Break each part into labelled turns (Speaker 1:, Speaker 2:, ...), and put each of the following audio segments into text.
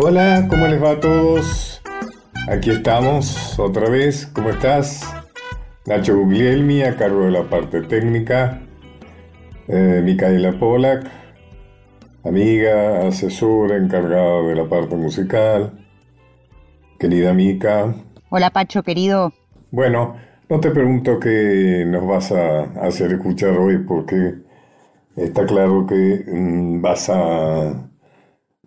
Speaker 1: Hola, ¿cómo les va a todos? Aquí estamos otra vez, ¿cómo estás? Nacho Guglielmi a cargo de la parte técnica, eh, Micaela Polak, amiga, asesora, encargada de la parte musical, querida Mica.
Speaker 2: Hola Pacho, querido.
Speaker 1: Bueno, no te pregunto qué nos vas a hacer escuchar hoy porque está claro que mm, vas a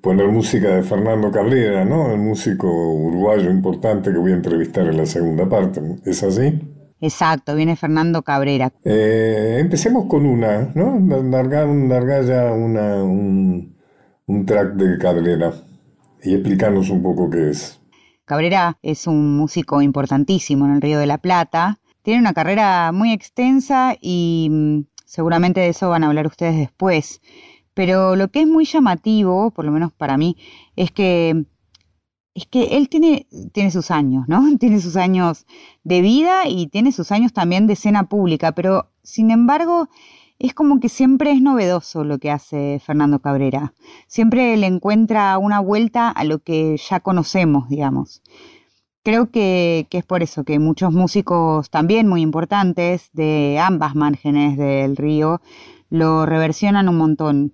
Speaker 1: poner música de Fernando Cabrera, ¿no? El músico uruguayo importante que voy a entrevistar en la segunda parte. ¿Es así?
Speaker 2: Exacto, viene Fernando Cabrera.
Speaker 1: Eh, empecemos con una, ¿no? Largar, ya una, un, un track de Cabrera y explicarnos un poco qué es.
Speaker 2: Cabrera es un músico importantísimo en el Río de la Plata. Tiene una carrera muy extensa y mm, seguramente de eso van a hablar ustedes después. Pero lo que es muy llamativo, por lo menos para mí, es que es que él tiene, tiene sus años, ¿no? Tiene sus años de vida y tiene sus años también de escena pública, pero sin embargo es como que siempre es novedoso lo que hace Fernando Cabrera. Siempre le encuentra una vuelta a lo que ya conocemos, digamos. Creo que, que, es por eso que muchos músicos también muy importantes de ambas márgenes del río lo reversionan un montón.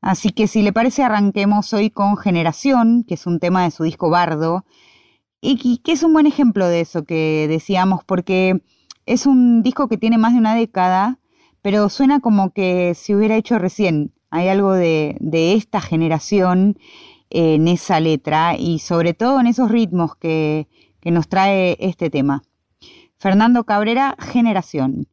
Speaker 2: Así que si le parece arranquemos hoy con Generación, que es un tema de su disco Bardo, y que es un buen ejemplo de eso que decíamos, porque es un disco que tiene más de una década, pero suena como que se hubiera hecho recién. Hay algo de, esta generación en esa letra y sobre todo en esos ritmos que nos trae este tema. Fernando Cabrera, Generación.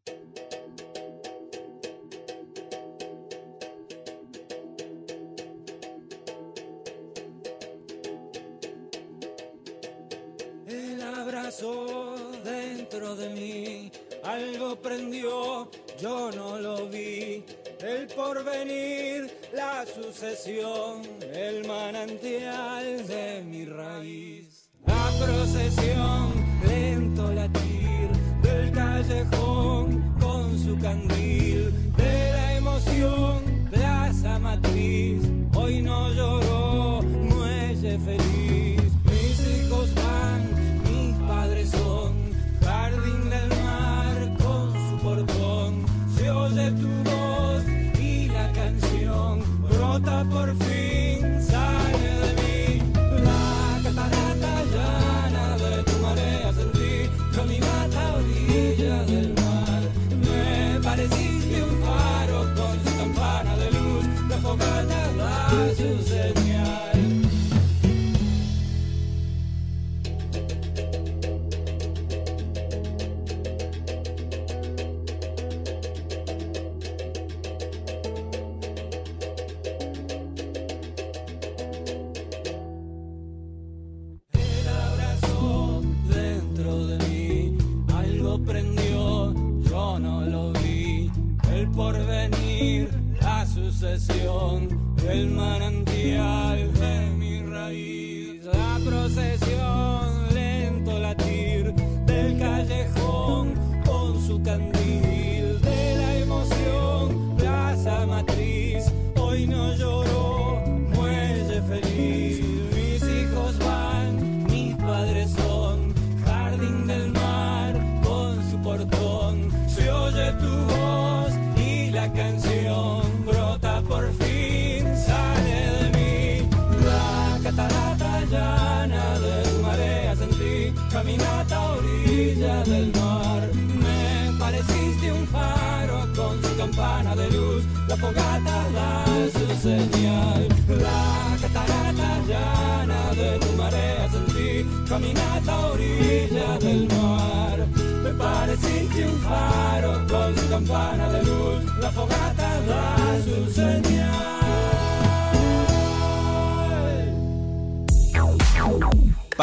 Speaker 3: El porvenir, la sucesión, el manantial de mi raíz. La procesión, lento latir del callejón con su candil. De la emoción,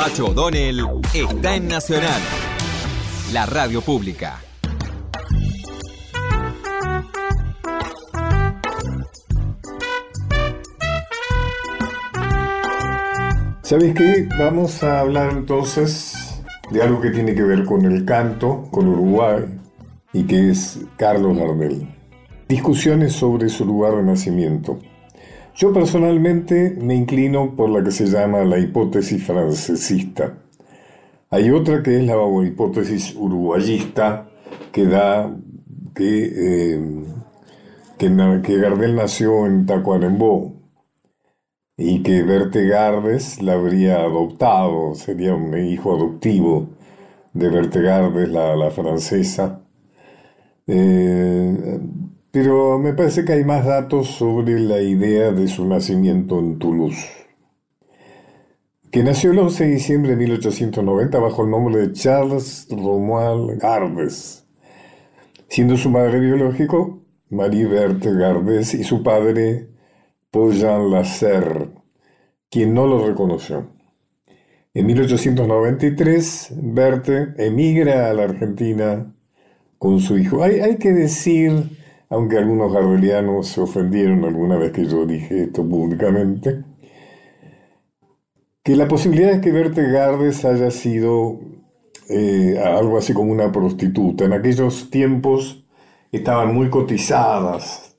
Speaker 4: Pacho O'Donnell está en Nacional, la radio pública.
Speaker 1: ¿Sabes qué? Vamos a hablar entonces de algo que tiene que ver con el canto, con Uruguay, y que es Carlos Gardel. Discusiones sobre su lugar de nacimiento. Yo personalmente me inclino por la que se llama la hipótesis francesista. Hay otra que es la hipótesis uruguayista que da que, eh, que, Gardel nació en Tacuarembó y que Berte Gardes la habría adoptado, sería un hijo adoptivo de Berte Gardes, la, la francesa. Eh, pero me parece que hay más datos sobre la idea de su nacimiento en Toulouse. Que nació el 11 de diciembre de 1890 bajo el nombre de Charles Romuald Gardes, siendo su madre biológico Marie Berthe Gardes y su padre Paul Jean Lasserre, quien no lo reconoció. En 1893, Berthe emigra a la Argentina con su hijo. Hay, hay que decir aunque algunos gardelianos se ofendieron alguna vez que yo dije esto públicamente, que la posibilidad de que Berthe Gardes haya sido eh, algo así como una prostituta. En aquellos tiempos estaban muy cotizadas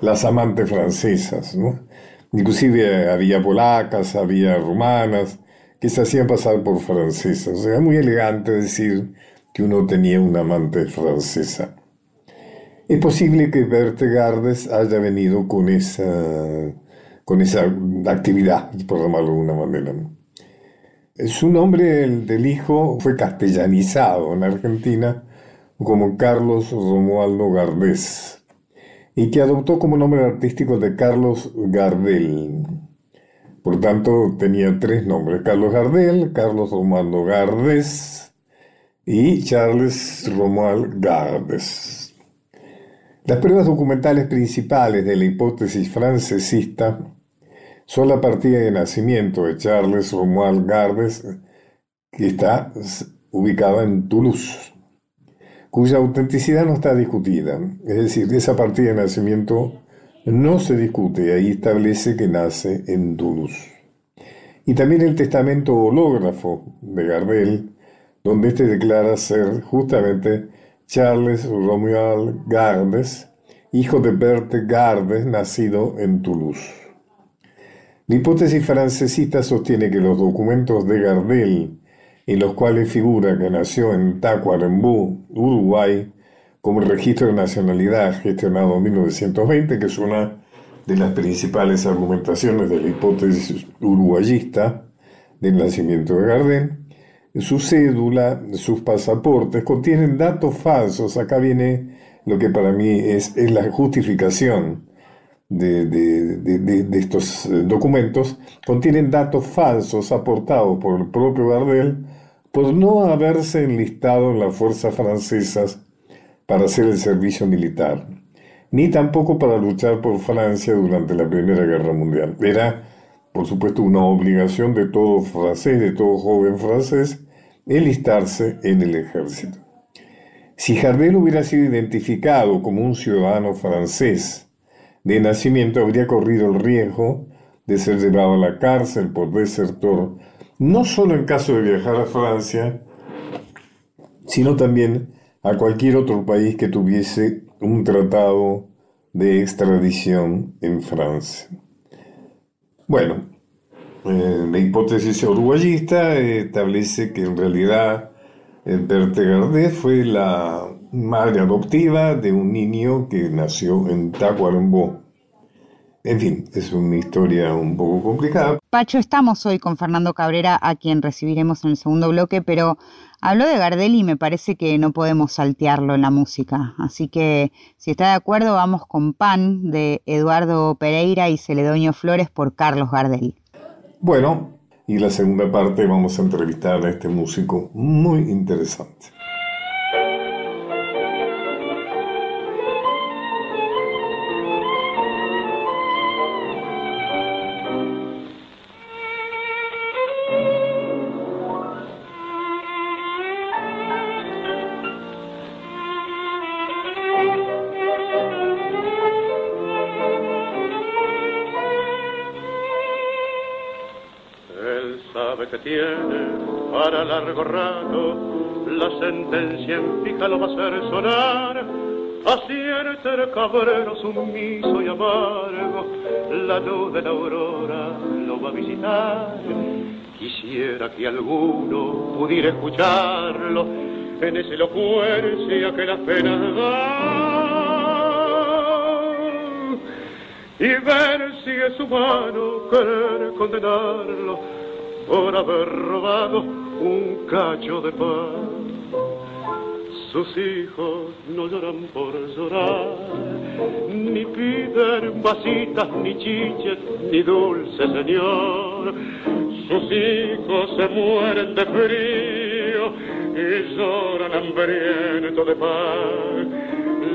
Speaker 1: las amantes francesas, ¿no? Inclusive había polacas, había rumanas, que se hacían pasar por francesas. O sea, muy elegante decir que uno tenía una amante francesa. Es posible que Berthe Gardes haya venido con esa, con esa actividad, por llamarlo de alguna manera. Su nombre, el del hijo, fue castellanizado en Argentina como Carlos Romualdo Gardés y que adoptó como nombre artístico de Carlos Gardel. Por tanto, tenía tres nombres, Carlos Gardel, Carlos Romualdo Gardés y Charles Romuald Gardes. Las pruebas documentales principales de la hipótesis francesista son la partida de nacimiento de Charles Romuald Gardes, que está ubicada en Toulouse, cuya autenticidad no está discutida. Es decir, esa partida de nacimiento no se discute, ahí establece que nace en Toulouse. Y también el testamento hológrafo de Gardel, donde éste declara ser justamente Charles Romuald Gardes, hijo de Berthe Gardes, nacido en Toulouse. La hipótesis francesista sostiene que los documentos de Gardel, en los cuales figura que nació en Tacuarembó, Uruguay, como registro de nacionalidad gestionado en 1920, que es una de las principales argumentaciones de la hipótesis uruguayista del nacimiento de Gardel, su cédula, sus pasaportes contienen datos falsos. Acá viene lo que para mí es, la justificación de, estos eh, documentos. Contienen datos falsos aportados por el propio Gardel por no haberse enlistado en las fuerzas francesas para hacer el servicio militar, ni tampoco para luchar por Francia durante la Primera Guerra Mundial. Era por supuesto, una obligación de todo francés, de todo joven francés, enlistarse en el ejército. Si Jardel hubiera sido identificado como un ciudadano francés de nacimiento, habría corrido el riesgo de ser llevado a la cárcel por desertor, no solo en caso de viajar a Francia, sino también a cualquier otro país que tuviese un tratado de extradición en Francia. Bueno, eh, la hipótesis uruguayista establece que en realidad Berthe Gardé fue la madre adoptiva de un niño que nació en Tacuarembó. En fin, es una historia un poco complicada.
Speaker 2: Pacho, estamos hoy con Fernando Cabrera, a quien recibiremos en el segundo bloque, pero habló de Gardel y me parece que no podemos saltearlo en la música. Así que, si está de acuerdo, vamos con Pan de Eduardo Pereira y Celedonio Flores por Carlos Gardel.
Speaker 1: Bueno, y la segunda parte vamos a entrevistar a este músico muy interesante.
Speaker 5: Largo rato, la sentencia en fija lo va a hacer sonar. acierta el cabrero sumiso y amargo, la luz de la aurora lo va a visitar. Quisiera que alguno pudiera escucharlo en esa elocuencia que las penas dan y ver si es humano querer condenarlo por haber robado un cacho de pan. Sus hijos no lloran por llorar, ni piden vasitas, ni chiches, ni dulce señor. Sus hijos se mueren de frío y lloran hambrientos de pan.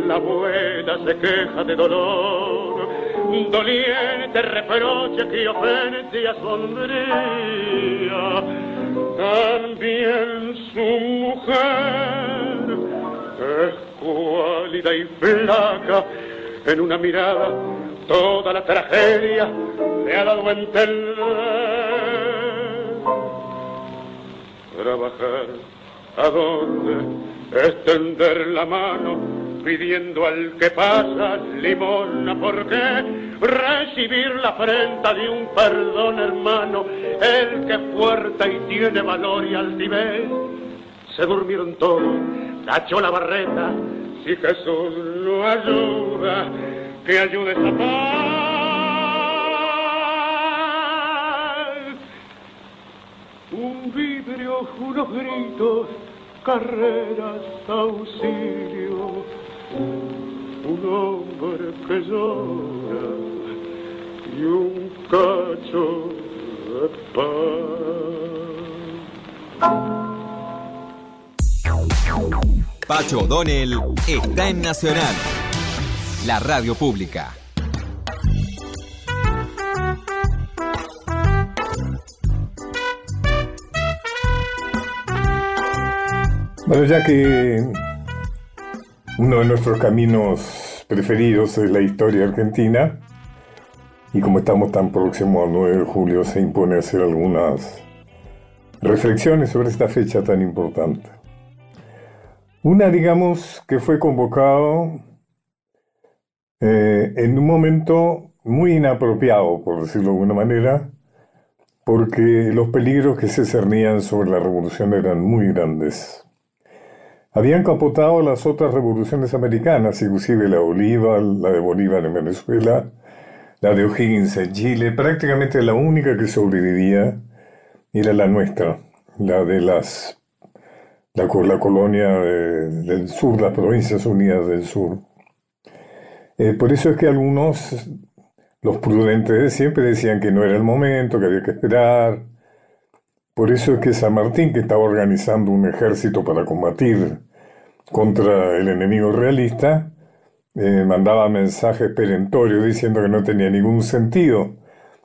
Speaker 5: La abuela se queja de dolor, doliente reproche que ofende y asombría. También su mujer es cuálida y flaca, en una mirada toda la tragedia le ha dado entender. Trabajar a dónde, extender la mano, pidiendo al que pasa limosna, ¿por qué? Recibir la afrenta de un perdón hermano, el que fuerte y tiene valor y altivez. Se durmieron todos, cachó la barreta, si Jesús lo ayuda, que ayude esa paz. Un vidrio, unos gritos, carreras, auxilio, que llora y un cacho de pan.
Speaker 4: Pacho O'Donnell está en Nacional, la radio pública.
Speaker 1: Bueno, ya que uno de nuestros caminos preferidos es la historia argentina, y como estamos tan próximos al 9 de julio, se impone hacer algunas reflexiones sobre esta fecha tan importante. Una, digamos, que fue convocado eh, en un momento muy inapropiado, por decirlo de alguna manera, porque los peligros que se cernían sobre la revolución eran muy grandes. Habían capotado las otras revoluciones americanas, inclusive la Bolívar, la de Bolívar en Venezuela, la de O'Higgins en Chile, prácticamente la única que sobrevivía era la nuestra, la de las la, colonia de- del sur, las provincias unidas del sur. Eh, por eso es que algunos, los prudentes de siempre, decían que no era el momento, que había que esperar. Por eso es que San Martín, que estaba organizando un ejército para combatir contra el enemigo realista, eh, mandaba mensajes perentorios diciendo que no tenía ningún sentido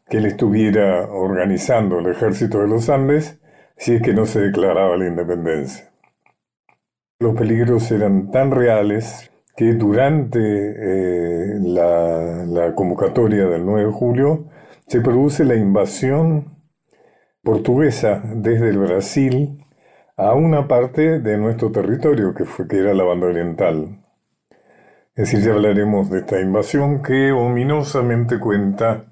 Speaker 1: que él estuviera organizando el ejército de los Andes si es que no se declaraba la independencia. Los peligros eran tan reales que durante eh, la, la convocatoria del 9 de julio se produce la invasión portuguesa desde el Brasil a una parte de nuestro territorio, que, fue, que era la banda oriental. Es decir, ya hablaremos de esta invasión que ominosamente cuenta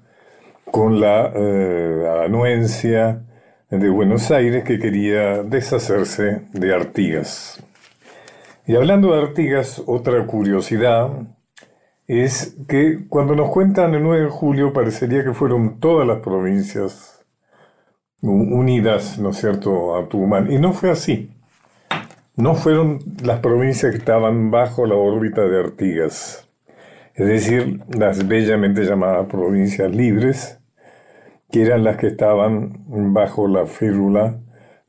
Speaker 1: con la eh, anuencia de Buenos Aires que quería deshacerse de Artigas. Y hablando de Artigas, otra curiosidad es que cuando nos cuentan el 9 de julio parecería que fueron todas las provincias unidas, ¿no es cierto?, a Tucumán. Y no fue así. No fueron las provincias que estaban bajo la órbita de Artigas. Es decir, las bellamente llamadas provincias libres, que eran las que estaban bajo la férula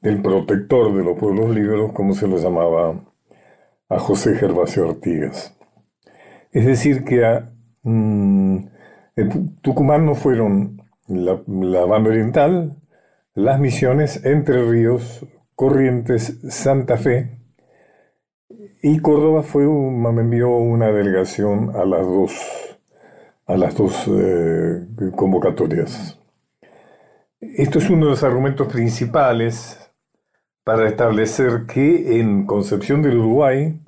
Speaker 1: del protector de los pueblos libres, como se lo llamaba a José Gervasio Artigas. Es decir, que mm, Tucumán no fueron la banda oriental, las misiones, Entre Ríos, Corrientes, Santa Fe, y Córdoba fue un- me envió una delegación a las dos, a las dos eh, convocatorias. Esto es uno de los argumentos principales para establecer que en Concepción del Uruguay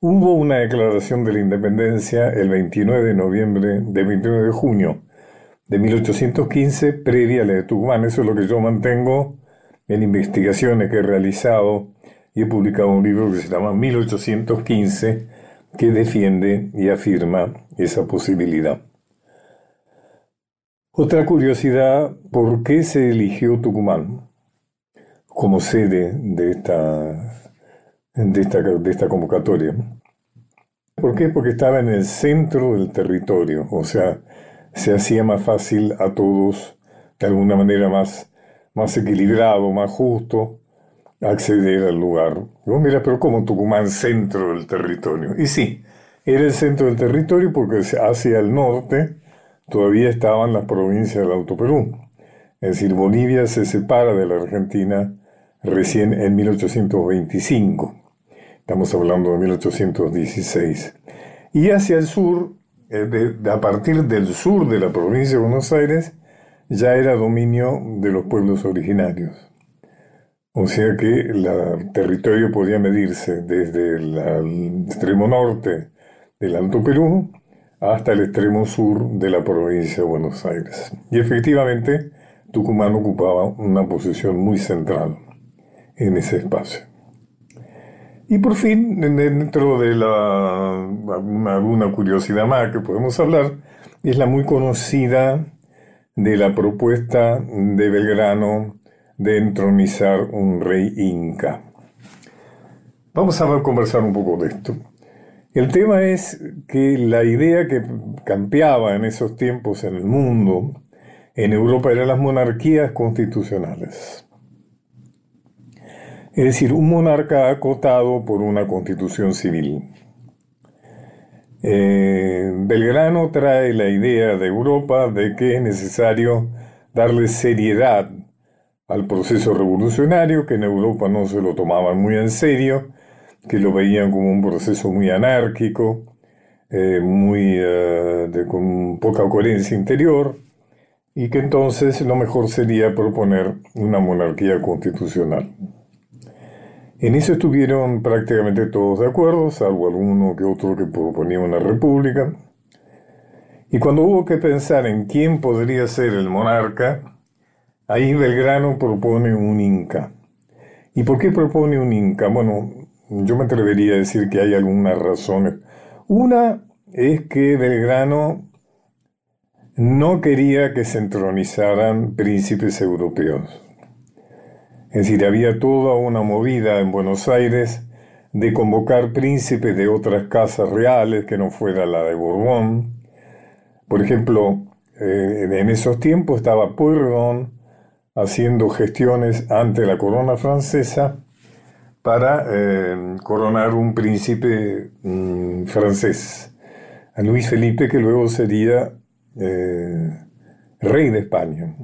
Speaker 1: Hubo una declaración de la independencia el 29 de noviembre, de 29 de junio de 1815, previa a la de Tucumán. Eso es lo que yo mantengo en investigaciones que he realizado y he publicado un libro que se llama 1815, que defiende y afirma esa posibilidad. Otra curiosidad, ¿por qué se eligió Tucumán como sede de esta, de esta, de esta convocatoria? ¿Por qué? Porque estaba en el centro del territorio, o sea, se hacía más fácil a todos, de alguna manera más, más equilibrado, más justo, acceder al lugar. mira, pero como Tucumán, centro del territorio. Y sí, era el centro del territorio porque hacia el norte todavía estaban las provincias del Alto Perú. Es decir, Bolivia se separa de la Argentina recién en 1825. Estamos hablando de 1816. Y hacia el sur, eh, a partir del sur de la provincia de Buenos Aires, ya era dominio de los pueblos originarios. O sea que el territorio podía medirse desde el extremo norte del Alto Perú hasta el extremo sur de la provincia de Buenos Aires. Y efectivamente, Tucumán ocupaba una posición muy central en ese espacio. Y por fin, dentro de la, alguna curiosidad más que podemos hablar, es la muy conocida de la propuesta de Belgrano de entronizar un rey inca. Vamos a conversar un poco de esto. El tema es que la idea que campeaba en esos tiempos en el mundo, en Europa, eran las monarquías constitucionales. Es decir, un monarca acotado por una constitución civil. Eh, Belgrano trae la idea de Europa de que es necesario darle seriedad al proceso revolucionario, que en Europa no se lo tomaban muy en serio, que lo veían como un proceso muy anárquico, eh, muy, eh, con poca coherencia interior, y que entonces lo mejor sería proponer una monarquía constitucional. En eso estuvieron prácticamente todos de acuerdo, salvo alguno que otro que proponía una república. Y cuando hubo que pensar en quién podría ser el monarca, ahí Belgrano propone un inca. ¿Y por qué propone un inca? Bueno, yo me atrevería a decir que hay algunas razones. Una es que Belgrano no quería que se entronizaran príncipes europeos. Es decir, había toda una movida en Buenos Aires de convocar príncipes de otras casas reales que no fuera la de Borbón. Por ejemplo, eh, en esos tiempos estaba Pueyrredón haciendo gestiones ante la corona francesa para eh, coronar un príncipe mm, francés, a Luis Felipe, que luego sería eh, rey de España.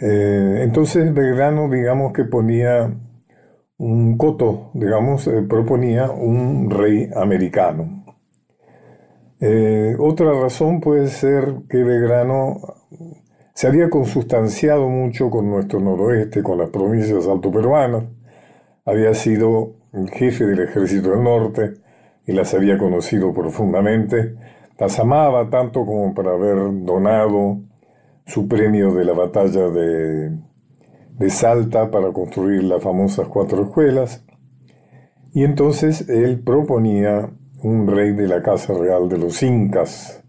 Speaker 1: Eh, entonces Belgrano, digamos que ponía un coto, digamos, proponía un rey americano. otra razón puede ser que Belgrano se había consustanciado mucho con nuestro noroeste, con las provincias altoperuanas, había sido jefe del ejército del norte y las había conocido profundamente. Las amaba tanto como para haber donado su premio de la batalla de, de Salta para construir las famosas cuatro escuelas. Y entonces él proponía un rey de la Casa Real de los Incas,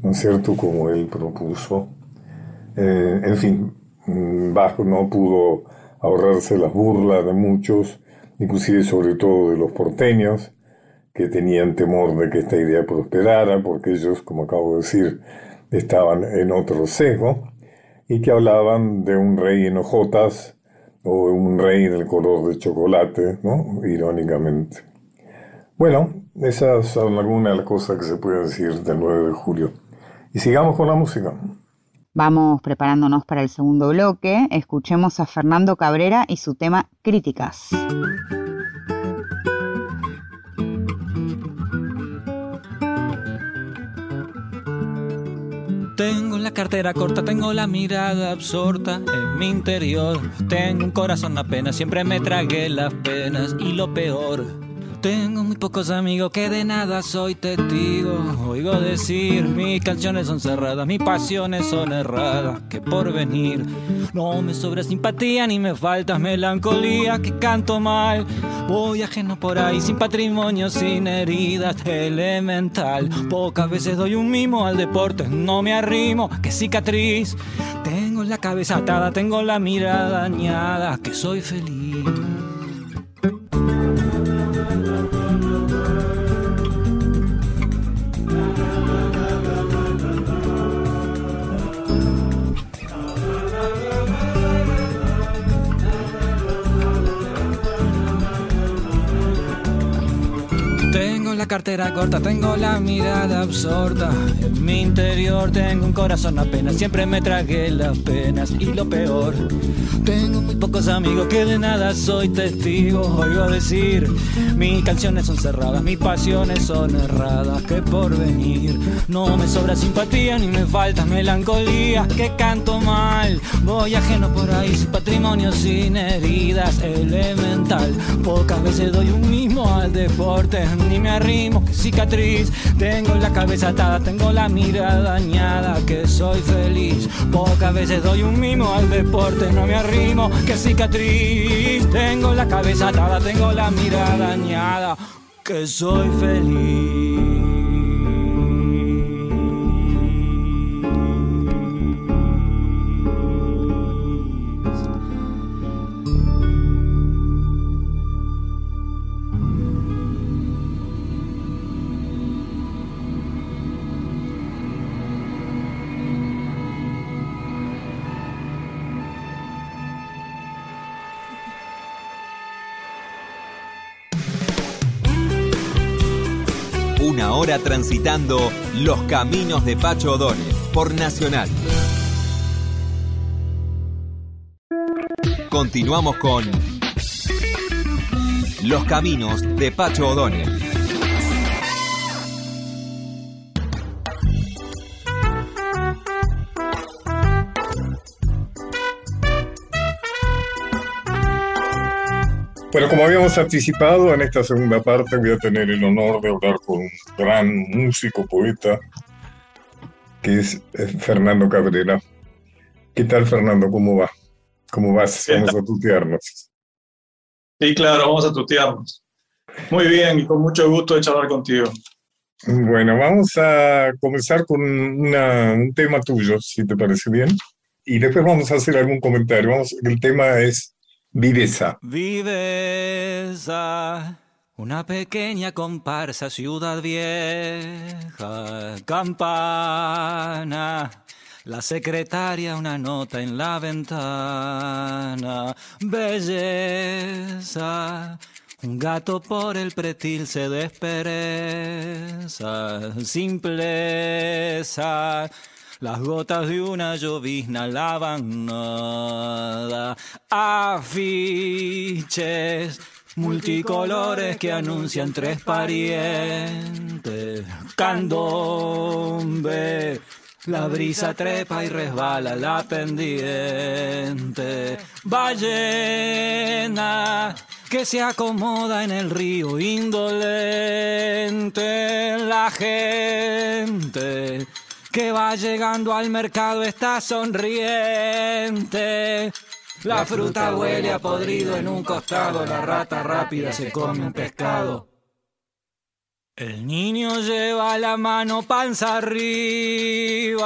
Speaker 1: ¿no es cierto? Como él propuso. Eh, en fin, mm, Bajo no pudo ahorrarse las burlas de muchos, inclusive sobre todo de los porteños, que tenían temor de que esta idea prosperara, porque ellos, como acabo de decir, estaban en otro sesgo, y que hablaban de un rey en hojotas o un rey del color de chocolate, ¿no? irónicamente. Bueno, esas son algunas de las cosas que se pueden decir del 9 de julio. Y sigamos con la música.
Speaker 2: Vamos preparándonos para el segundo bloque. Escuchemos a Fernando Cabrera y su tema Críticas.
Speaker 3: Tengo la cartera corta, tengo la mirada absorta en mi interior. Tengo un corazón apenas, siempre me tragué las penas y lo peor Tengo muy pocos amigos que de nada soy testigo. Oigo decir, mis canciones son cerradas, mis pasiones son erradas. Que por venir no me sobra simpatía ni me falta melancolía. Que canto mal, voy ajeno por ahí, sin patrimonio, sin heridas, elemental. Pocas veces doy un mimo al deporte, no me arrimo. Que cicatriz, tengo la cabeza atada, tengo la mirada dañada. Que soy feliz. Tengo la cartera corta, tengo la mirada absorta. En mi interior tengo un corazón apenas, siempre me tragué las penas. Y lo peor, tengo muy pocos amigos que de nada soy testigo. Oigo decir, mis canciones son cerradas, mis pasiones son erradas. Que por venir no me sobra simpatía ni me falta melancolía. Que canto mal, voy ajeno por ahí, sin patrimonio, sin heridas, elemental. Pocas veces doy un mismo al deporte, ni me arrimo, que cicatriz. Tengo la cabeza atada, tengo la mirada dañada, que soy feliz. Pocas veces doy un mimo al deporte, no me arrimo, que cicatriz. Tengo la cabeza atada, tengo la mirada dañada, que soy feliz.
Speaker 4: Una hora transitando los caminos de Pacho O'Donnell por Nacional. Continuamos con Los caminos de Pacho O'Donnell.
Speaker 1: Bueno, como habíamos anticipado, en esta segunda parte voy a tener el honor de hablar con un gran músico, poeta, que es eh, Fernando Cabrera. ¿Qué tal, Fernando? ¿Cómo va? ¿Cómo vas? Vamos a tutearnos.
Speaker 6: Sí, claro, vamos a tutearnos. Muy bien y con mucho gusto de charlar contigo.
Speaker 1: Bueno, vamos a comenzar con una- un tema tuyo, si te parece bien. Y después vamos a hacer algún comentario. Vamos, el tema es viveza.
Speaker 3: Viveza, una pequeña comparsa, ciudad vieja, campana. La secretaria, una nota en la ventana. Belleza, un gato por el pretil se despereza. Simpleza. Las gotas de una llovizna lavan nada. Afiches multicolores que anuncian tres parientes. Candombe. La brisa trepa y resbala la pendiente. Ballena que se acomoda en el río indolente. La gente que va llegando al mercado está sonriente. La fruta huele a podrido en un costado, la rata rápida se come un pescado. El niño lleva la mano panza arriba.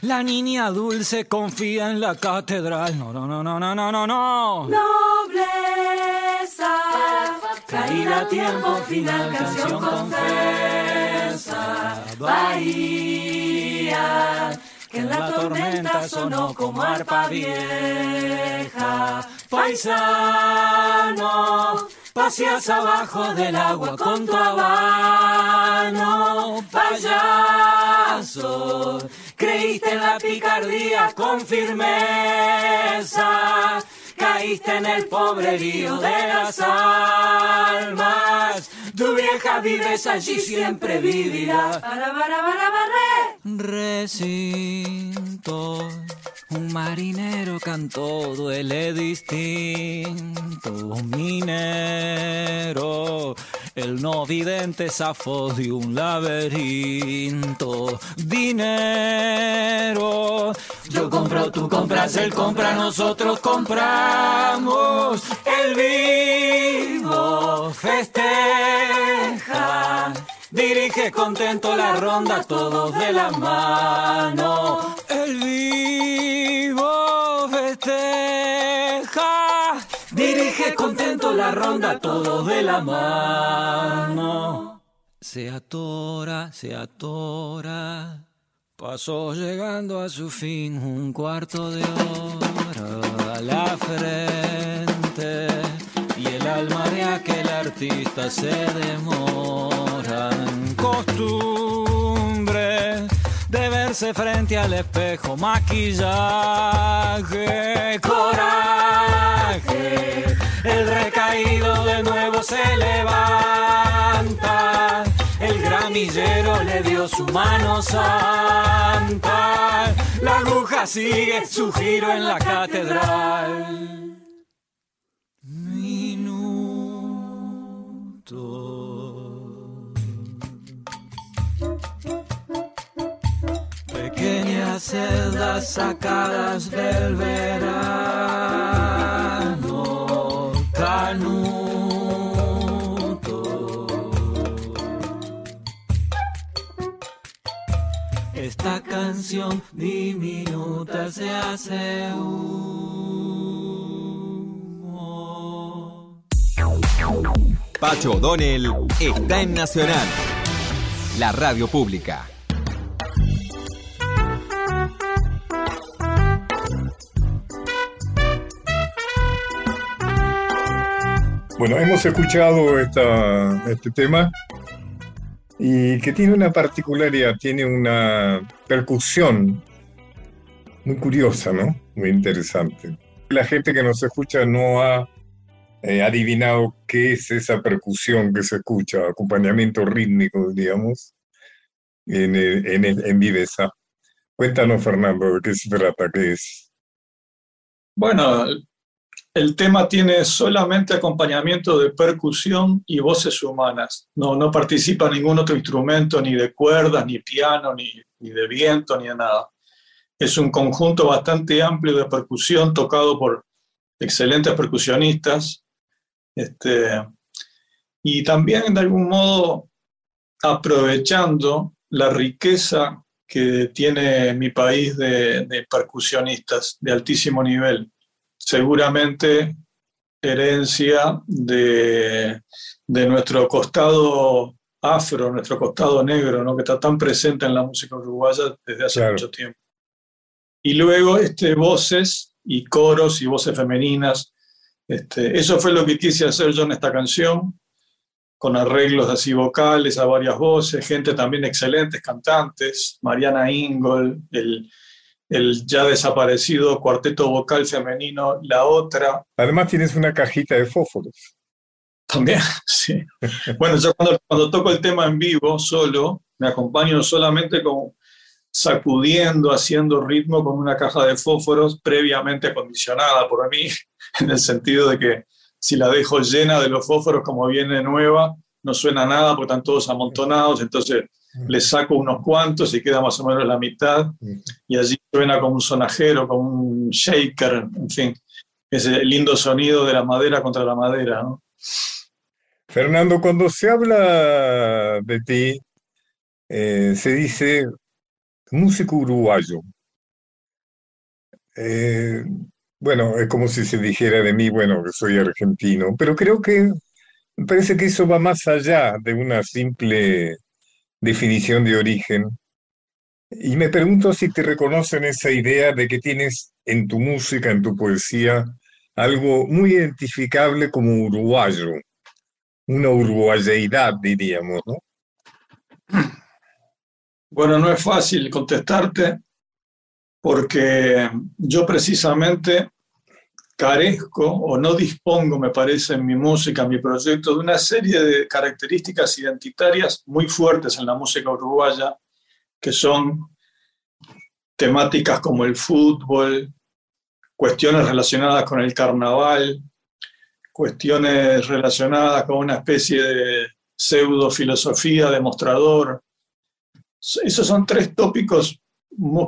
Speaker 3: La niña dulce confía en la catedral. No, no, no, no, no, no, no, no.
Speaker 7: Nobleza,
Speaker 3: Caída tiempo final, canción confesa.
Speaker 7: Bahía, que en la tormenta sonó como arpa vieja. Paisano, paseas abajo del agua con tu habano. Payaso, creíste en la picardía con firmeza. Caíste en el pobrerío de las almas. Tu vieja vives allí, siempre vivirá. Para, para, para, para,
Speaker 3: Recinto, Un marinero cantó, duele distinto. Un minero, el no vidente zafó de un laberinto. Dinero, yo compro, tú compras, él compra, nosotros compramos. El vivo festeja. Dirige contento la ronda, todos de la mano. Contento la ronda, todos de la mano. Se atora, se atora. Pasó llegando a su fin un cuarto de hora a la frente. Y el alma de aquel artista se demora en costumbre de verse frente al espejo, maquillaje, coraje. El recaído de nuevo se levanta. El gramillero le dio su mano santa. La aguja sigue su giro en la catedral. Minuto. Pequeñas celdas sacadas del verano. Canuto. Esta canción diminuta se hace humo.
Speaker 4: Pacho O'Donnell está en Nacional, la radio pública.
Speaker 1: Bueno, hemos escuchado este tema y que tiene una particularidad, tiene una percusión muy curiosa, ¿no? Muy interesante. La gente que nos escucha no ha eh, adivinado qué es esa percusión que se escucha, acompañamiento rítmico, digamos, en, el- en, en Viveza. Cuéntanos, Fernando, qué se trata, qué es.
Speaker 6: Bueno, el tema tiene solamente acompañamiento de percusión y voces humanas. No, no participa ningún otro instrumento, ni de cuerdas, ni piano, ni, ni de viento, ni de nada. Es un conjunto bastante amplio de percusión tocado por excelentes percusionistas. Este, y también, de algún modo, aprovechando la riqueza que tiene mi país de, de percusionistas de altísimo nivel seguramente herencia de, de nuestro costado afro, nuestro costado negro, ¿no? que está tan presente en la música uruguaya desde hace
Speaker 1: Claro.
Speaker 6: mucho tiempo. Y luego este, voces y coros y voces femeninas. Este, eso fue lo que quise hacer yo en esta canción, con arreglos así vocales a varias voces, gente también excelentes, cantantes, Mariana Ingol, el, el ya desaparecido cuarteto vocal femenino La Otra,
Speaker 1: Además tienes una cajita de fósforos.
Speaker 6: también, sí. Bueno, yo cuando, cuando toco el tema en vivo, solo, me acompaño solamente con sacudiendo, haciendo ritmo con una caja de fósforos previamente acondicionada por mí, en el sentido de que si la dejo llena de los fósforos como viene nueva, no suena nada porque están todos amontonados, entonces le saco unos cuantos y queda más o menos la mitad, y allí suena como un sonajero, como un shaker, en fin, ese lindo sonido de la madera contra la madera, ¿no?
Speaker 1: Fernando, cuando se habla de ti, eh, se dice músico uruguayo. Eh, bueno, es como si se dijera de mí, bueno, que soy argentino, pero creo que me parece que eso va más allá de una simple definición de origen. Y me pregunto si te reconocen esa idea de que tienes en tu música, en tu poesía, algo muy identificable como uruguayo, una uruguayeidad, diríamos, ¿no?
Speaker 6: Bueno, no es fácil contestarte porque yo precisamente carezco o no dispongo, me parece, en mi música, en mi proyecto, de una serie de características identitarias muy fuertes en la música uruguaya, que son temáticas como el fútbol, cuestiones relacionadas con el carnaval, cuestiones relacionadas con una especie de pseudo filosofía demostrador. Esos son tres tópicos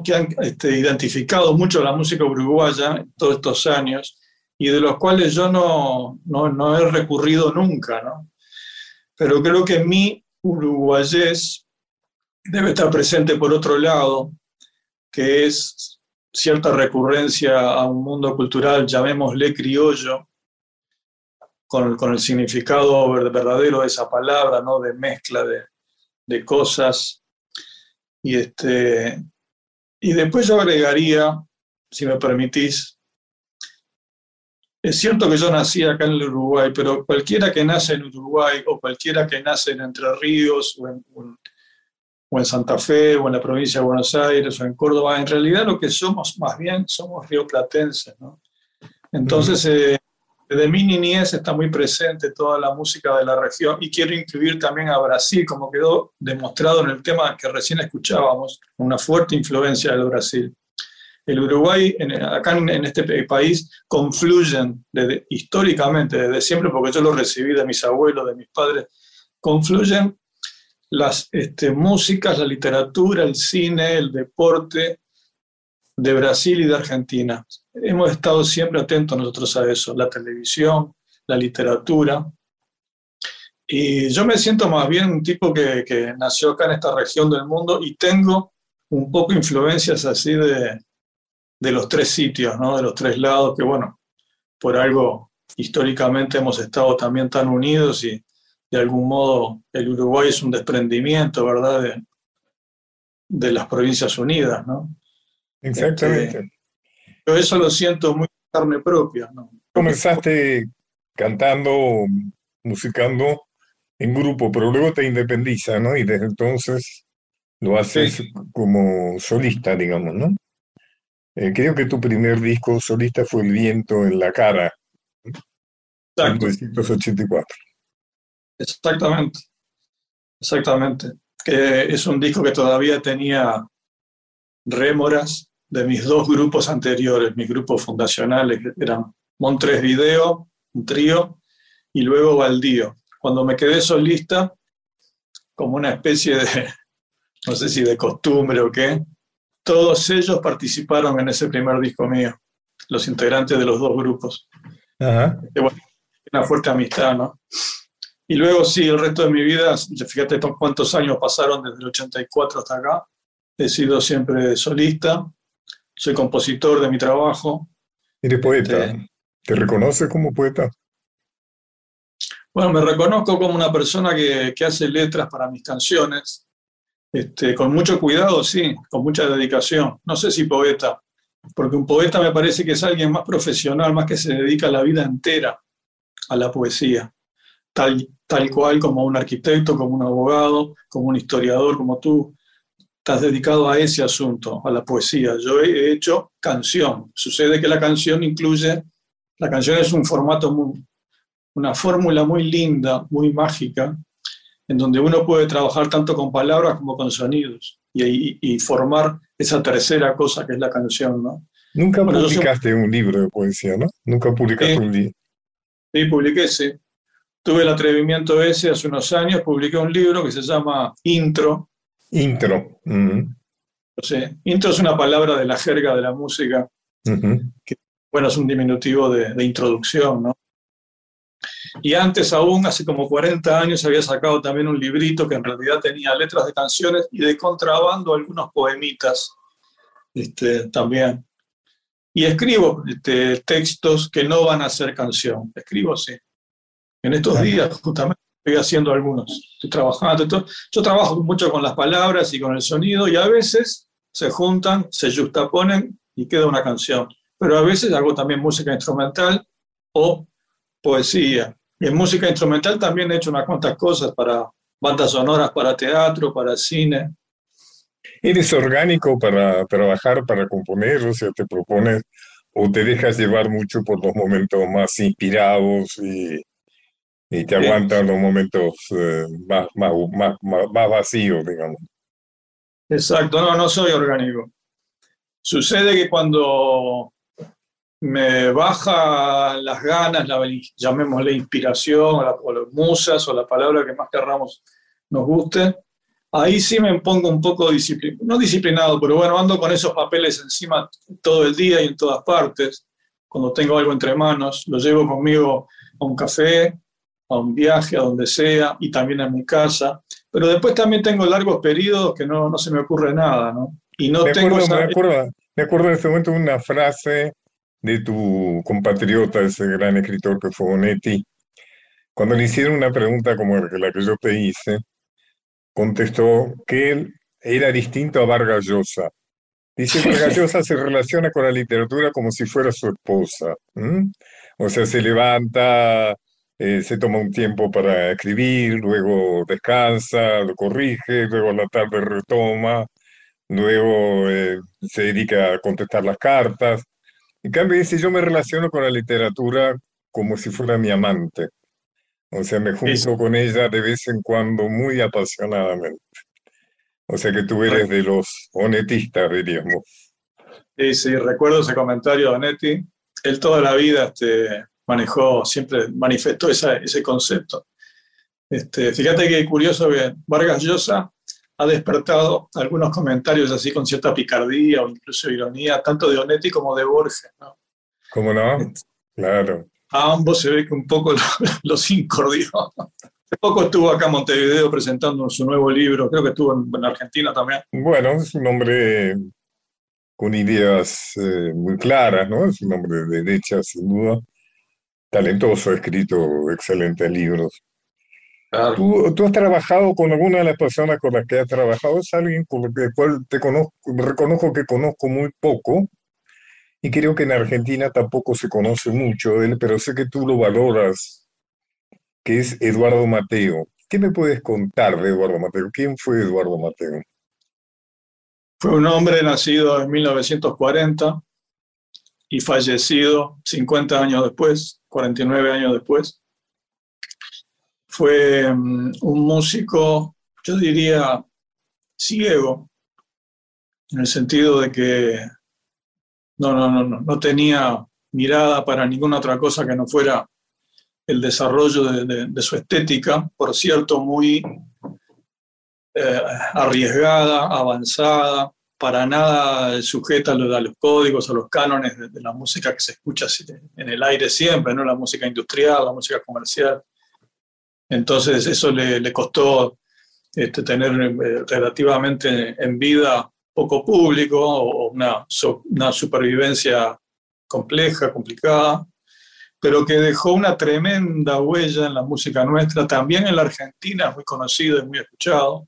Speaker 6: que han este, identificado mucho la música uruguaya todos estos años y de los cuales yo no, no, no he recurrido nunca, ¿no? Pero creo que mi uruguayés debe estar presente por otro lado, que es cierta recurrencia a un mundo cultural, llamémosle criollo, con, con el significado verdadero de esa palabra, ¿no? de mezcla de, de cosas. Y, este, y después yo agregaría, si me permitís, es cierto que yo nací acá en el Uruguay, pero cualquiera que nace en Uruguay o cualquiera que nace en Entre Ríos o en, o en Santa Fe o en la provincia de Buenos Aires o en Córdoba, en realidad lo que somos más bien somos rioplatenses. ¿no? Entonces, eh, desde mi niñez está muy presente toda la música de la región y quiero incluir también a Brasil, como quedó demostrado en el tema que recién escuchábamos, una fuerte influencia del Brasil. El Uruguay, acá en, este país, confluyen desde, históricamente, desde siempre, porque yo lo recibí de mis abuelos, de mis padres, confluyen las este, músicas, la literatura, el cine, el deporte de Brasil y de Argentina hemos estado siempre atentos nosotros a eso, la televisión, la literatura. Y yo me siento más bien un tipo que, que nació acá en esta región del mundo y tengo un poco influencias así de, de los tres sitios, ¿no? de los tres lados, que bueno, por algo históricamente hemos estado también tan unidos y de algún modo el Uruguay es un desprendimiento, ¿verdad?, de, de las Provincias Unidas, ¿no?
Speaker 1: Exactamente.
Speaker 6: Este, yo eso lo siento muy carne propia. ¿no?
Speaker 1: Comenzaste cantando, musicando en grupo, pero luego te independiza, ¿no? Y desde entonces lo haces como solista, digamos, ¿no? Eh, creo que tu primer disco solista fue El viento en la cara, en 1984.
Speaker 6: Exactamente, exactamente. Que es un disco que todavía tenía rémoras de mis dos grupos anteriores, mis grupos fundacionales, que eran Montres Video, un trío, y luego Baldío. Cuando me quedé solista, como una especie de, no sé si de costumbre o qué, todos ellos participaron en ese primer disco mío, los integrantes de los dos grupos. una fuerte amistad, ¿no? Y luego sí, el resto de mi vida, fíjate cuántos años pasaron desde el 84 hasta acá, he sido siempre solista, soy compositor de mi trabajo.
Speaker 1: ¿Eres poeta? Este, ¿Te reconoces como poeta?
Speaker 6: Bueno, me reconozco como una persona que, que hace letras para mis canciones, este, con mucho cuidado, sí, con mucha dedicación. No sé si poeta, porque un poeta me parece que es alguien más profesional, más que se dedica la vida entera a la poesía, tal, tal cual como un arquitecto, como un abogado, como un historiador, como tú estás dedicado a ese asunto, a la poesía. Yo he hecho canción. Sucede que la canción incluye, la canción es un formato, muy, una fórmula muy linda, muy mágica, en donde uno puede trabajar tanto con palabras como con sonidos y, y, formar esa tercera cosa que es la canción, ¿no?
Speaker 1: Nunca publicaste un libro de poesía, ¿no? Nunca publicaste un libro.
Speaker 6: Sí, publiqué, sí. Tuve el atrevimiento ese hace unos años, publiqué un libro que se llama Intro,
Speaker 1: Intro.
Speaker 6: intro es una palabra de la jerga de la música, que bueno, es un diminutivo de, introducción, ¿no? Y antes aún, hace como 40 años, había sacado también un librito que en realidad tenía letras de canciones y de contrabando algunos poemitas este, también. Y escribo este, textos que no van a ser canción. Escribo, sí. En estos días, justamente, estoy haciendo algunos, estoy trabajando. Yo trabajo mucho con las palabras y con el sonido y a veces se juntan, se justaponen y queda una canción. Pero a veces hago también música instrumental o poesía. Y en música instrumental también he hecho unas cuantas cosas para bandas sonoras, para teatro, para cine.
Speaker 1: ¿Eres orgánico para trabajar, para componer? O sea, te propones o te dejas llevar mucho por los momentos más inspirados y y te aguantan los momentos eh, más, más, más, más, vacíos, digamos.
Speaker 6: Exacto, no, no soy orgánico. Sucede que cuando me baja las ganas, la, llamémosle inspiración, o, la, o las musas, o la palabra que más querramos nos guste, ahí sí me pongo un poco disciplinado, no disciplinado, pero bueno, ando con esos papeles encima todo el día y en todas partes. Cuando tengo algo entre manos, lo llevo conmigo a un café, a un viaje, a donde sea, y también a mi casa. Pero después también tengo largos periodos que no, no se me ocurre nada, ¿no? Y no
Speaker 1: me,
Speaker 6: tengo
Speaker 1: acuerdo,
Speaker 6: esa-
Speaker 1: me, acuerdo, me acuerdo en este momento una frase de tu compatriota, ese gran escritor que fue Bonetti. Cuando le hicieron una pregunta como la que yo te hice, contestó que él era distinto a Vargas Llosa. Dice que Vargas Llosa se relaciona con la literatura como si fuera su esposa. ¿m? O sea, se levanta, eh, se toma un tiempo para escribir, luego descansa, lo corrige, luego a la tarde retoma, luego eh, se dedica a contestar las cartas. En cambio, dice, yo me relaciono con la literatura como si fuera mi amante. O sea, me junto con ella de vez en cuando muy apasionadamente. O sea que tú eres de los honetistas, diríamos.
Speaker 6: Sí, sí, recuerdo ese comentario de Anetti. Él toda la vida este, manejó, siempre manifestó esa- ese concepto. Este, fíjate que curioso que Vargas Llosa ha despertado algunos comentarios así con cierta picardía o incluso ironía, tanto de Onetti como de Borges. ¿no?
Speaker 1: ¿Cómo no? Claro.
Speaker 6: A ambos se ve que un poco lo- los incordió. Hace poco estuvo acá en Montevideo presentando su nuevo libro, creo que estuvo en, en Argentina también.
Speaker 1: Bueno, es un hombre con ideas eh, muy claras, ¿no? Es un hombre de derecha, sin duda. Talentoso, ha escrito excelentes libros. ¿Tú, tú has trabajado con alguna de las personas con las que has trabajado? Es alguien con el que- cual te conozco, reconozco que conozco muy poco y creo que en Argentina tampoco se conoce mucho de él, pero sé que tú lo valoras, que es Eduardo Mateo. ¿Qué me puedes contar de Eduardo Mateo? ¿Quién fue Eduardo Mateo?
Speaker 6: Fue un hombre nacido en 1940 y fallecido 50 años después, 49 años después. Fue mm, un músico, yo diría, ciego, en el sentido de que no, no, no, no, no tenía mirada para ninguna otra cosa que no fuera el desarrollo de, su estética, por cierto, muy eh, arriesgada, avanzada, para nada sujeta a los, códigos, a los cánones de, de la música que se escucha en el aire siempre, ¿no? la música industrial, la música comercial. Entonces eso le, le costó este, tener eh, relativamente en vida poco público o una, una supervivencia compleja, complicada, pero que dejó una tremenda huella en la música nuestra, también en la Argentina, es muy conocido y muy escuchado.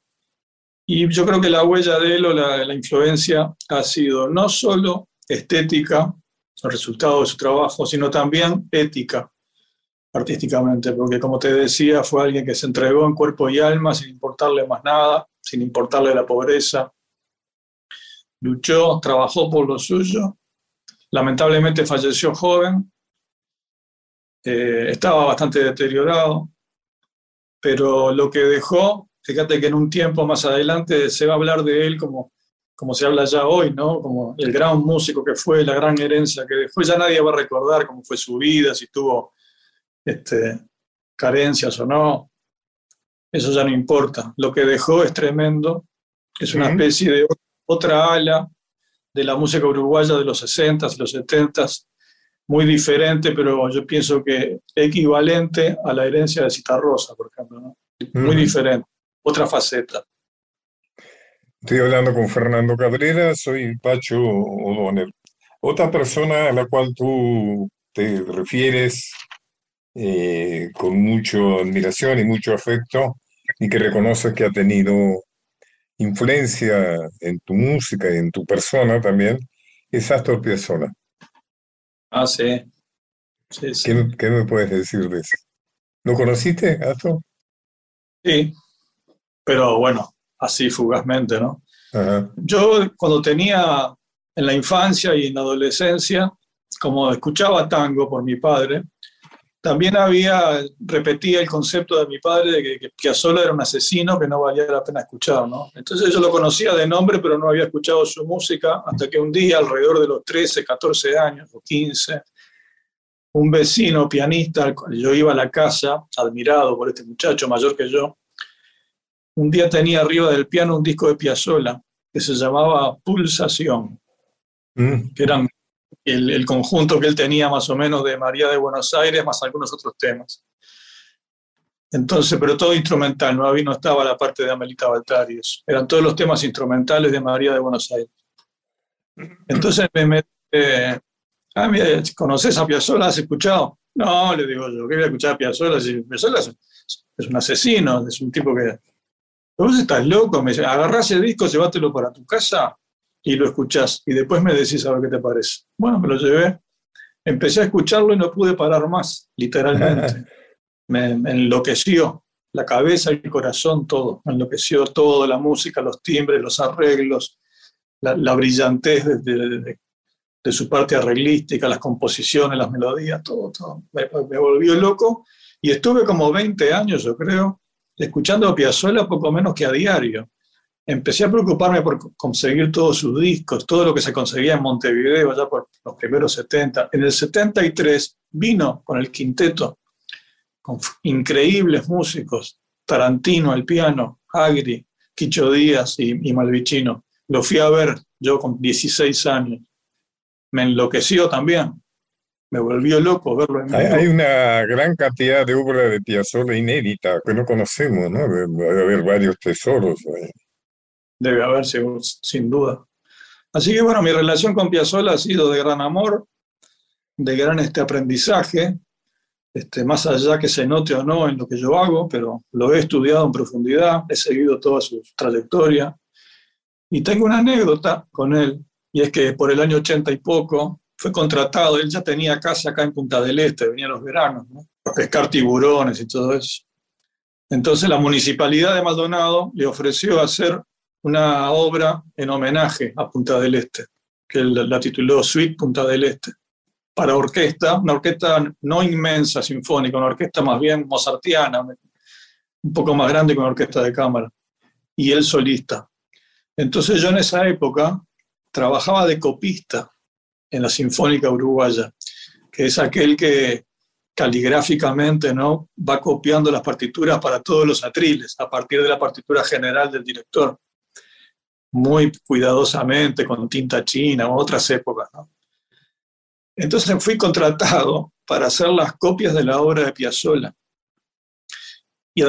Speaker 6: Y yo creo que la huella de él o la, influencia ha sido no solo estética, el resultado de su trabajo, sino también ética, artísticamente, porque como te decía, fue alguien que se entregó en cuerpo y alma sin importarle más nada, sin importarle la pobreza. Luchó, trabajó por lo suyo. Lamentablemente falleció joven. Eh, estaba bastante deteriorado, pero lo que dejó, fíjate que en un tiempo más adelante se va a hablar de él como, como se habla ya hoy, ¿no? Como el gran músico que fue, la gran herencia que dejó. Ya nadie va a recordar cómo fue su vida, si tuvo este, carencias o no. Eso ya no importa. Lo que dejó es tremendo. Es una especie de otra ala de la música uruguaya de los 60s y los 70s, muy diferente, pero yo pienso que equivalente a la herencia de Citarrosa, por ejemplo. ¿no? Muy diferente, otra faceta.
Speaker 1: Estoy hablando con Fernando Cabrera, soy Pacho O'Donnell. Otra persona a la cual tú te refieres eh, con mucha admiración y mucho afecto y que reconoces que ha tenido influencia en tu música y en tu persona también, es Astor Piazzolla.
Speaker 6: Ah, sí. Sí, sí.
Speaker 1: ¿Qué, qué me puedes decir de eso? ¿Lo conociste, Astor?
Speaker 6: Sí, pero bueno, así fugazmente, ¿no?
Speaker 1: Ajá.
Speaker 6: Yo cuando tenía en la infancia y en la adolescencia, como escuchaba tango por mi padre, también había, repetía el concepto de mi padre de que, que Piazzolla era un asesino que no valía la pena escuchar, ¿no? Entonces yo lo conocía de nombre, pero no había escuchado su música hasta que un día, alrededor de los 13, 14 años o 15, un vecino pianista, yo iba a la casa, admirado por este muchacho mayor que yo, un día tenía arriba del piano un disco de Piazzolla que se llamaba Pulsación,
Speaker 1: Mm.
Speaker 6: que eran el, el conjunto que él tenía más o menos de María de Buenos Aires, más algunos otros temas. Entonces, pero todo instrumental, no, había, no estaba la parte de Amelita Baltari, eran todos los temas instrumentales de María de Buenos Aires. Entonces me metí, eh, ah, mira, ¿conoces a Piazzolla? ¿Has escuchado? No, le digo yo, ¿qué voy a escuchar a Piazzolla? Si Piazzolla es, es un asesino, es un tipo que... Vos estás loco, me dice, agarrá ese disco, llévatelo para tu casa y lo escuchás y después me decís a ver qué te parece. Bueno, me lo llevé, empecé a escucharlo y no pude parar más, literalmente. me, me enloqueció la cabeza, el corazón, todo. Me enloqueció todo, la música, los timbres, los arreglos, la, la brillantez de, de- de- de su parte arreglística, las composiciones, las melodías, todo, todo. Me, me volvió loco y estuve como 20 años, yo creo, escuchando a Piazzolla poco menos que a diario. Empecé a preocuparme por co- conseguir todos sus discos, todo lo que se conseguía en Montevideo, ya por los primeros 70. En el 73 vino con el quinteto, con increíbles músicos, Tarantino al piano, Agri, Quicho Díaz y, y Malvicino. Lo fui a ver yo con 16 años. Me enloqueció también. Me volvió loco verlo en
Speaker 1: Hay, hay una gran cantidad de obras de Piazzolla inédita que no conocemos, ¿no? Debe haber varios tesoros ahí.
Speaker 6: Debe haber, sin duda. Así que bueno, mi relación con Piazzolla ha sido de gran amor, de gran este aprendizaje, este, más allá que se note o no en lo que yo hago, pero lo he estudiado en profundidad, he seguido toda su trayectoria. Y tengo una anécdota con él, y es que por el año 80 y poco fue contratado, él ya tenía casa acá en Punta del Este, venía los veranos, ¿no? a pescar tiburones y todo eso. Entonces la municipalidad de Maldonado le ofreció hacer una obra en homenaje a Punta del Este, que la tituló Suite Punta del Este, para orquesta, una orquesta no inmensa sinfónica, una orquesta más bien mozartiana, un poco más grande que una orquesta de cámara, y él solista. Entonces yo en esa época trabajaba de copista en la Sinfónica Uruguaya, que es aquel que caligráficamente ¿no? va copiando las partituras para todos los atriles, a partir de la partitura general del director muy cuidadosamente, con tinta china, o otras épocas. Entonces fui contratado para hacer las copias de la obra de Piazzolla. Y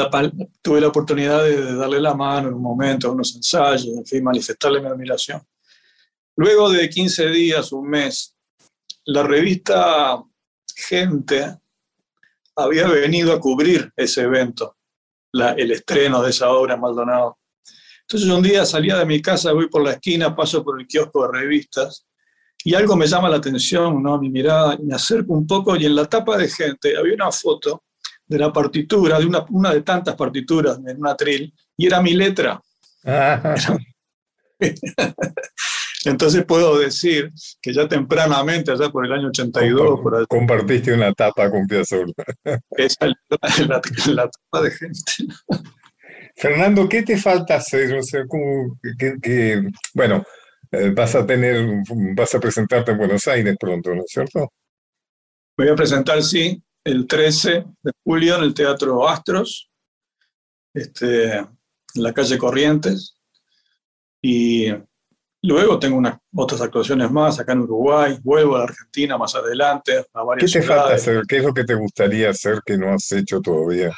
Speaker 6: tuve la oportunidad de darle la mano en un momento, a unos ensayos, en fin, manifestarle mi admiración. Luego de 15 días, un mes, la revista Gente había venido a cubrir ese evento, la- el estreno de esa obra en Maldonado. Entonces un día salía de mi casa, voy por la esquina, paso por el kiosco de revistas y algo me llama la atención, ¿no? Mi mirada, me acerco un poco y en la tapa de gente había una foto de la partitura, de una, una de tantas partituras en un atril, y era mi letra.
Speaker 1: Ah,
Speaker 6: Entonces puedo decir que ya tempranamente, allá por el año 82, por allá,
Speaker 1: compartiste una tapa con Piazzolla.
Speaker 6: esa es la, la- la tapa de gente.
Speaker 1: Fernando, ¿qué te falta hacer? O sea, ¿cómo que, que- bueno, eh, vas a tener, vas a presentarte en Buenos Aires pronto, ¿no es cierto?
Speaker 6: Voy a presentar, sí, el 13 de julio en el Teatro Astros, este, en la calle Corrientes. Y luego tengo unas otras actuaciones más acá en Uruguay. Vuelvo a la Argentina más adelante, a
Speaker 1: ¿Qué
Speaker 6: varias
Speaker 1: te falta hacer? ¿Qué es lo que te gustaría hacer que no has hecho todavía?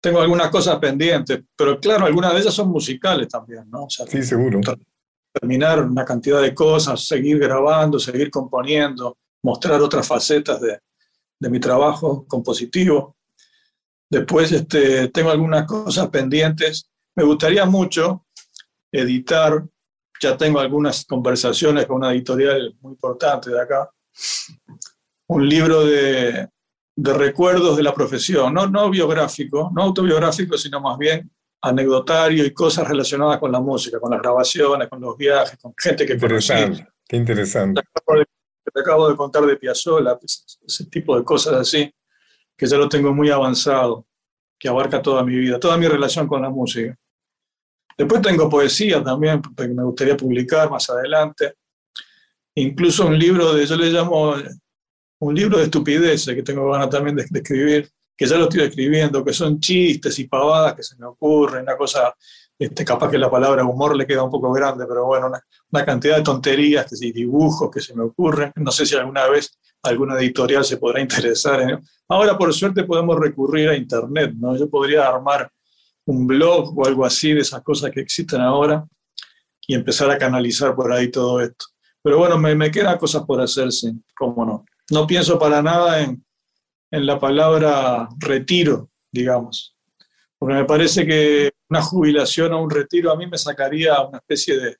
Speaker 6: Tengo algunas cosas pendientes, pero claro, algunas de ellas son musicales también, ¿no? O sea,
Speaker 1: Sí, seguro.
Speaker 6: terminar una cantidad de cosas, seguir grabando, seguir componiendo, mostrar otras facetas de, de mi trabajo compositivo. Después este, tengo algunas cosas pendientes. Me gustaría mucho editar, ya tengo algunas conversaciones con una editorial muy importante de acá, un libro de, de recuerdos de la profesión, no, no biográfico, no autobiográfico, sino más bien anecdotario y cosas relacionadas con la música, con las grabaciones, con los viajes, con gente que conocí.
Speaker 1: Interesante, qué interesante.
Speaker 6: Acabo de te acabo de contar de Piazzolla, pues, ese tipo de cosas así, que ya lo tengo muy avanzado, que abarca toda mi vida, toda mi relación con la música. Después tengo poesía también, que me gustaría publicar más adelante. Incluso un libro de, yo le llamo un libro de estupideces que tengo ganas también de, escribir, que ya lo estoy escribiendo, que son chistes y pavadas que se me ocurren, una cosa este, capaz que la palabra humor le queda un poco grande, pero bueno, una, cantidad de tonterías que, y dibujos que se me ocurren. No sé si alguna vez alguna editorial se podrá interesar. En... Ahora, por suerte, podemos recurrir a Internet, ¿no? Yo podría armar un blog o algo así de esas cosas que existen ahora y empezar a canalizar por ahí todo esto. Pero bueno, me, me quedan cosas por hacer, sí, cómo no. No pienso para nada en, en la palabra retiro, digamos, porque me parece que una jubilación o un retiro a mí me sacaría una especie de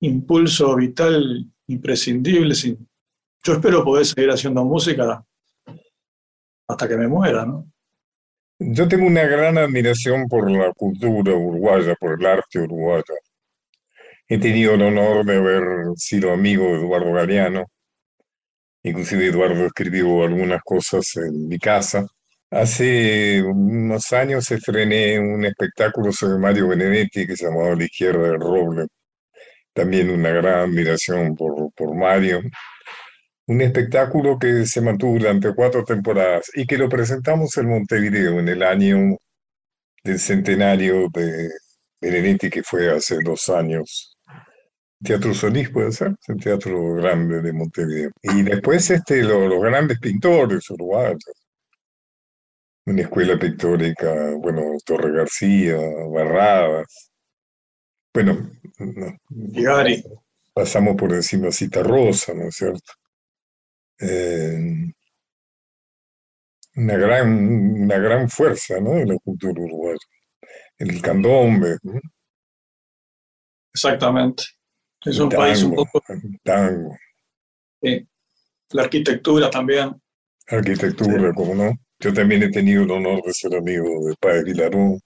Speaker 6: impulso vital imprescindible. Yo espero poder seguir haciendo música hasta que me muera, ¿no?
Speaker 1: Yo tengo una gran admiración por la cultura uruguaya, por el arte uruguayo. He tenido el honor de haber sido amigo de Eduardo Galeano. Inclusive Eduardo escribió algunas cosas en mi casa. Hace unos años estrené un espectáculo sobre Mario Benedetti que se llamaba La izquierda del roble. También una gran admiración por, por Mario. Un espectáculo que se mantuvo durante cuatro temporadas y que lo presentamos en Montevideo en el año del centenario de Benedetti, que fue hace dos años. Teatro Solís puede ser, el teatro grande de Montevideo. Y después este, los grandes pintores uruguayos, una escuela pictórica, bueno, Torre García, Barradas. Bueno, pasamos por encima Cita Rosa, ¿no es cierto? Eh, una, gran, una gran fuerza, ¿no? En la cultura uruguaya. El candombe.
Speaker 6: Exactamente. Es un país un poco...
Speaker 1: Tango.
Speaker 6: Sí. La arquitectura también.
Speaker 1: Arquitectura, como no. Yo también he tenido el honor de ser amigo de Padre Vilarón.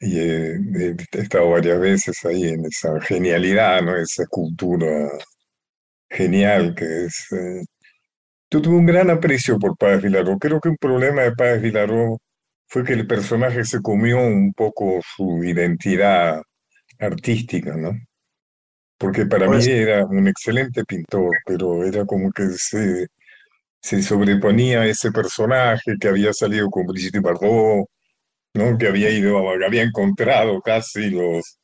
Speaker 1: Y he, estado varias veces ahí en esa genialidad, ¿no? Esa cultura genial que es. Eh, yo tuve un gran aprecio por Páez Vilaró. Creo que un problema de Páez Vilaró fue que el personaje se comió un poco su identidad artística, ¿no? Porque para mí pues era un excelente pintor, pero era como que se se sobreponía a ese personaje que había salido con Brigitte Bardot, ¿no? que había ido, había encontrado casi los,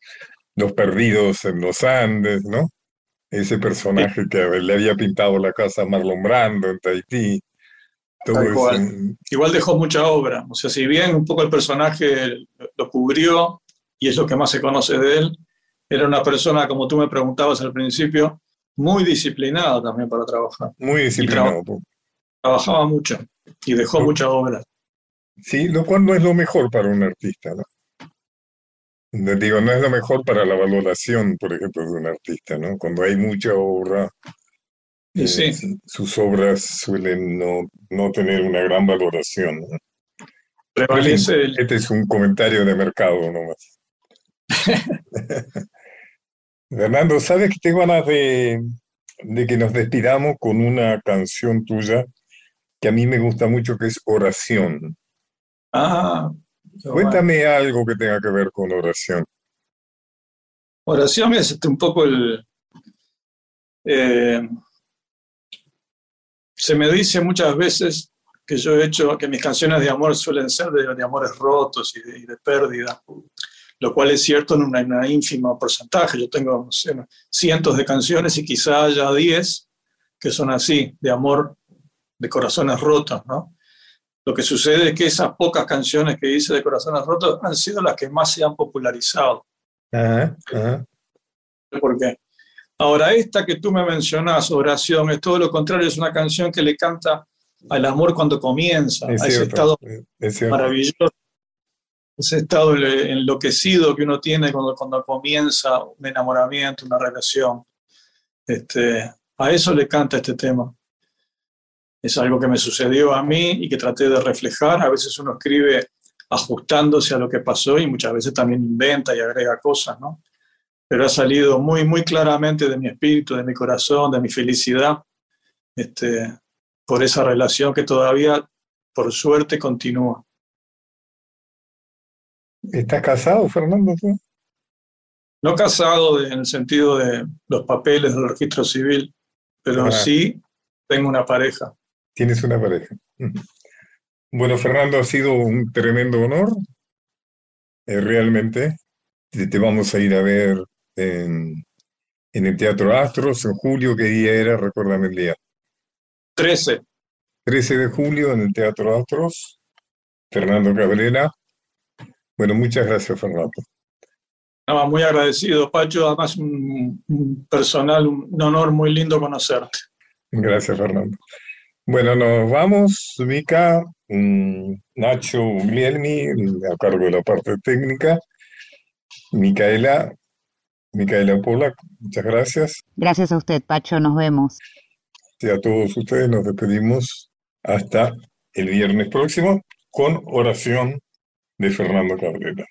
Speaker 1: los perdidos en los Andes, ¿no? Ese personaje que le había pintado la casa a Marlon Brando en Tahití.
Speaker 6: Igual dejó mucha obra. O sea, si bien un poco el personaje lo cubrió y es lo que más se conoce de él, era una persona, como tú me preguntabas al principio, muy disciplinada también para trabajar.
Speaker 1: Muy disciplinado
Speaker 6: trabajaba mucho y dejó muchas obras.
Speaker 1: Sí, lo cual no es lo mejor para un artista, ¿no? Digo, no es lo mejor para la valoración, por ejemplo, de un artista, ¿no? Cuando hay mucha obra,
Speaker 6: eh,
Speaker 1: sus obras suelen no, no, tener una gran valoración. ¿no? Este es un comentario de mercado nomás. Fernando, ¿sabes que tengo ganas de, de que nos despidamos con una canción tuya que a mí me gusta mucho, que es oración.
Speaker 6: Ah,
Speaker 1: Cuéntame algo que tenga que ver con oración.
Speaker 6: Oración es este, un poco el... Eh, se me dice muchas veces que yo he hecho, que mis canciones de amor suelen ser de, amores rotos y de, pérdida, lo cual es cierto en una, ínfimo ínfima porcentaje. Yo tengo cientos de canciones y quizá haya diez que son así, de amor de Corazones Rotos, ¿no? Lo que sucede es que esas pocas canciones que hice de Corazones Rotos han sido las que más se han popularizado. ¿Por qué? Ahora, esta que tú me mencionas, Oración, es todo lo contrario, es una canción que le canta al amor cuando comienza, a ese estado maravilloso, ese estado enloquecido que uno tiene cuando, cuando comienza un enamoramiento, una relación. Este, a eso le canta este tema es algo que me sucedió a mí y que traté de reflejar. A veces uno escribe ajustándose a lo que pasó y muchas veces también inventa y agrega cosas, ¿no? pero ha salido muy, muy claramente de mi espíritu, de mi corazón, de mi felicidad, este, por esa relación que todavía, por suerte, continúa.
Speaker 3: ¿Estás casado, Fernando? tú?
Speaker 6: No casado en el sentido de los papeles del registro civil, pero
Speaker 3: Ah.
Speaker 6: sí tengo una pareja.
Speaker 3: Tienes una pareja. Bueno, Fernando, ha sido un tremendo honor. Eh, realmente. Te, te vamos a ir a ver en, en el Teatro Astros en julio. ¿Qué día era? Recuérdame el día.
Speaker 6: 13.
Speaker 3: 13 de julio en el Teatro Astros. Fernando Cabrera. Bueno, muchas gracias, Fernando.
Speaker 6: Nada más, muy agradecido, Pacho. Además, un, un personal, un, un honor muy lindo conocerte.
Speaker 3: Gracias, Fernando. Bueno, nos vamos, Mica, mm, Nacho Guglielmi, a cargo de la parte técnica, Micaela, Micaela Polak, muchas gracias.
Speaker 2: Gracias a usted, Pacho, nos vemos.
Speaker 3: Y a todos ustedes nos despedimos hasta el viernes próximo con oración de Fernando Cabrera.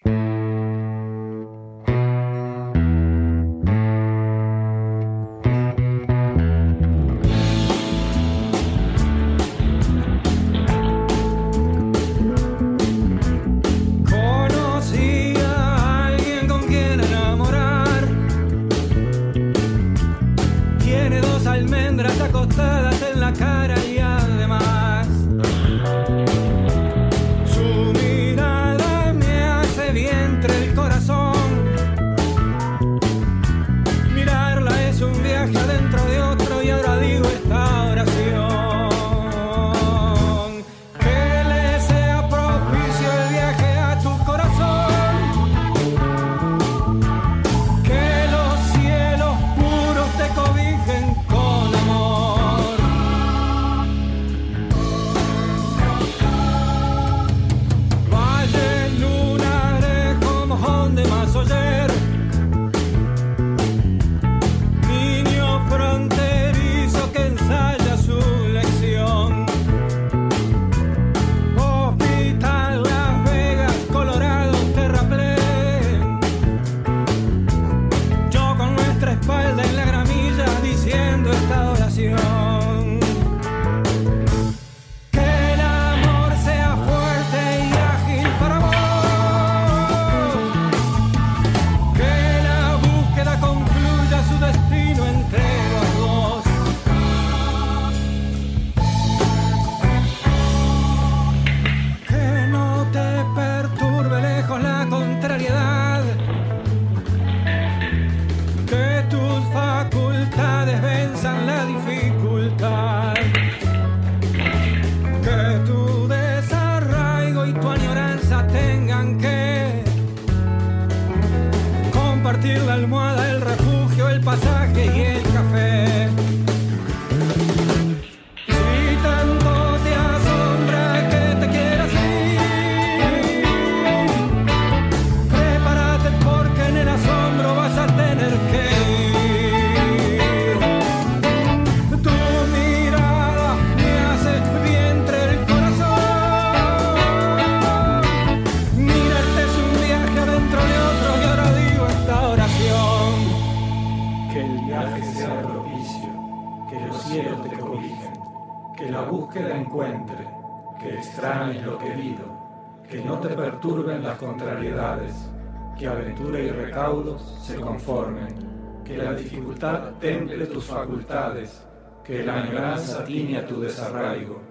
Speaker 8: Temple tus facultades, que la añoranza tiña tu desarraigo,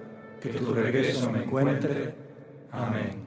Speaker 8: que tu regreso me encuentre. Amén.